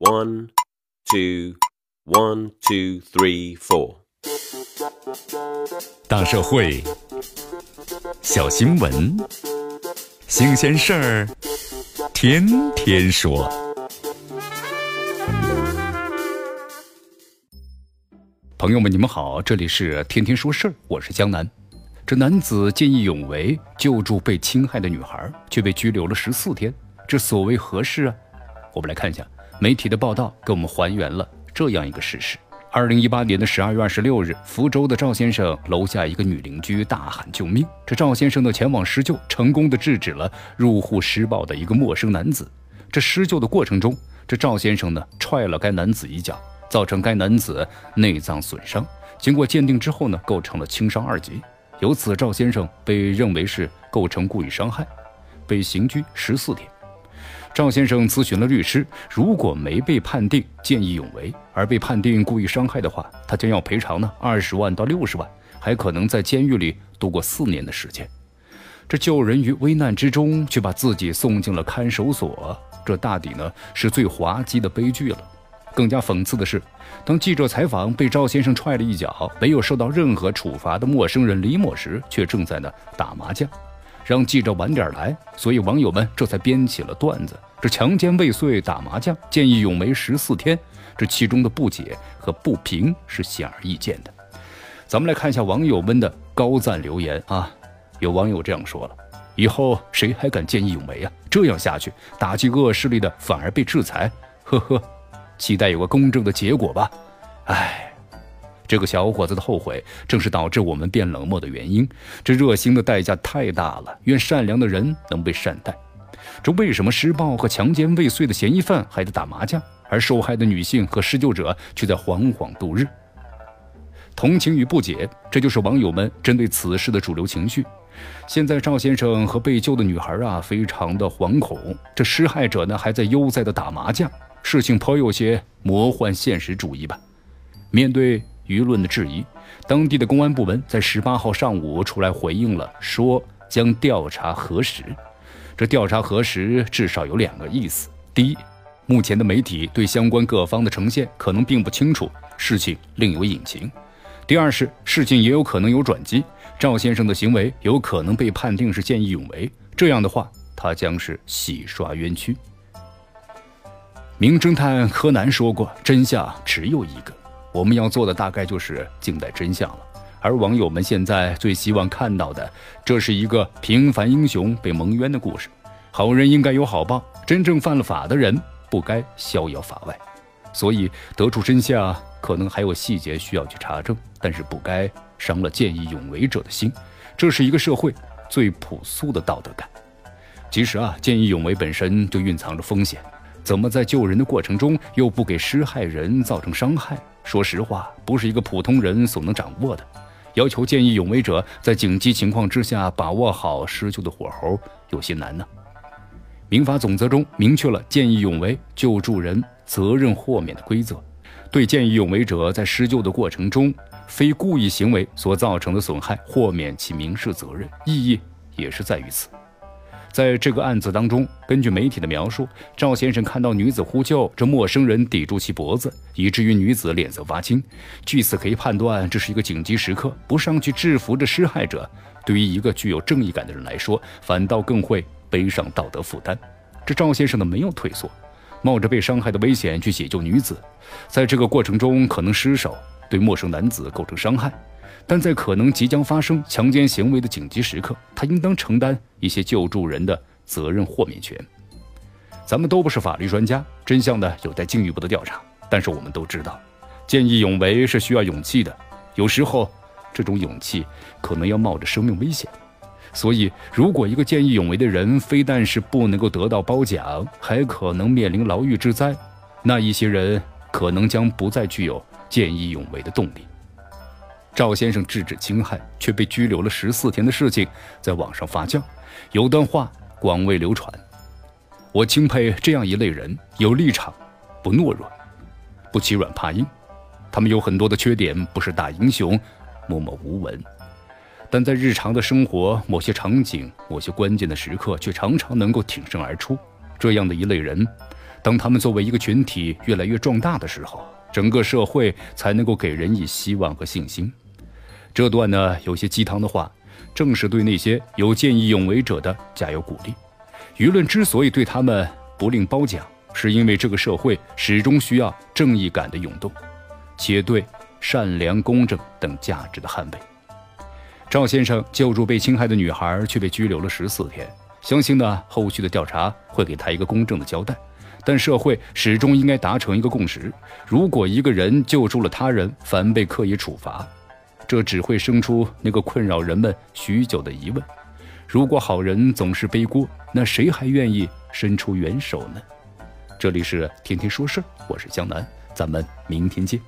One, two, one, two, three, four. 大社会，小新闻，新鲜事儿，天天说。朋友们，你们好，这里是天天说事儿，我是江南。这男子见义勇为，救助被侵害的女孩，却被拘留了十四天，这所谓何事啊？我们来看一下媒体的报道，给我们还原了这样一个事实：二零一八年的十二月二十六日，福州的赵先生楼下一个女邻居大喊救命，这赵先生呢前往施救，成功的制止了入户施暴的一个陌生男子。这施救的过程中，这赵先生呢踹了该男子一脚，造成该男子内脏损伤。经过鉴定之后呢，构成了轻伤二级。由此，赵先生被认为是构成故意伤害，被刑拘十四天。赵先生咨询了律师，如果没被判定见义勇为，而被判定故意伤害的话，他将要赔偿呢二十万到六十万，还可能在监狱里度过四年的时间。这救人于危难之中，却把自己送进了看守所，这大抵呢是最滑稽的悲剧了。更加讽刺的是，当记者采访被赵先生踹了一脚、没有受到任何处罚的陌生人李某时，却正在那打麻将，让记者晚点来。所以网友们这才编起了段子：这强奸未遂打麻将，见义勇为十四天。这其中的不解和不平是显而易见的。咱们来看一下网友们的高赞留言啊！有网友这样说了：“以后谁还敢见义勇为啊？这样下去，打击恶势力的反而被制裁。”呵呵。期待有个公正的结果吧。唉，这个小伙子的后悔，正是导致我们变冷漠的原因。这热心的代价太大了。愿善良的人能被善待。这为什么施暴和强奸未遂的嫌疑犯还在打麻将，而受害的女性和施救者却在惶惶度日？同情与不解，这就是网友们针对此事的主流情绪。现在赵先生和被救的女孩啊，非常的惶恐。这施害者呢，还在悠哉的打麻将。事情颇有些魔幻现实主义吧。面对舆论的质疑，当地的公安部门在十八号上午出来回应了，说将调查核实。这调查核实至少有两个意思：第一，目前的媒体对相关各方的呈现可能并不清楚，事情另有隐情；第二是事情也有可能有转机，赵先生的行为有可能被判定是见义勇为，这样的话，他将是洗刷冤屈。名侦探柯南说过：“真相只有一个，我们要做的大概就是静待真相了。”而网友们现在最希望看到的，这是一个平凡英雄被蒙冤的故事。好人应该有好报，真正犯了法的人不该逍遥法外。所以，得出真相可能还有细节需要去查证，但是不该伤了见义勇为者的心。这是一个社会最朴素的道德感。其实啊，见义勇为本身就蕴藏着风险。怎么在救人的过程中又不给施害人造成伤害？说实话，不是一个普通人所能掌握的。要求见义勇为者在紧急情况之下把握好施救的火候，有些难呢。民法总则中明确了见义勇为救助人责任豁免的规则，对见义勇为者在施救的过程中非故意行为所造成的损害豁免其民事责任，意义也是在于此。在这个案子当中，根据媒体的描述，赵先生看到女子呼救，这陌生人抵住其脖子，以至于女子脸色发青。据此可以判断，这是一个紧急时刻，不上去制服这施害者，对于一个具有正义感的人来说，反倒更会背上道德负担。这赵先生呢，没有退缩，冒着被伤害的危险去解救女子，在这个过程中可能失手，对陌生男子构成伤害。但在可能即将发生强奸行为的紧急时刻，他应当承担一些救助人的责任豁免权。咱们都不是法律专家，真相呢有待进一步的调查。但是我们都知道，见义勇为是需要勇气的，有时候这种勇气可能要冒着生命危险。所以，如果一个见义勇为的人非但是不能够得到褒奖，还可能面临牢狱之灾，那一些人可能将不再具有见义勇为的动力。赵先生制止侵害却被拘留了十四天的事情，在网上发酵，有段话广为流传。我钦佩这样一类人：有立场，不懦弱，不欺软怕硬。他们有很多的缺点，不是大英雄，默默无闻，但在日常的生活某些场景、某些关键的时刻，却常常能够挺身而出。这样的一类人，当他们作为一个群体越来越壮大的时候，整个社会才能够给人以希望和信心。这段呢有些鸡汤的话，正是对那些有见义勇为者的加油鼓励。舆论之所以对他们不吝褒奖，是因为这个社会始终需要正义感的涌动，且对善良、公正等价值的捍卫。赵先生救助被侵害的女孩，却被拘留了十四天。相信呢，后续的调查会给他一个公正的交代。但社会始终应该达成一个共识：如果一个人救助了他人，反被刻意处罚，这只会生出那个困扰人们许久的疑问：如果好人总是背锅，那谁还愿意伸出援手呢？这里是天天说事儿，我是江南，咱们明天见。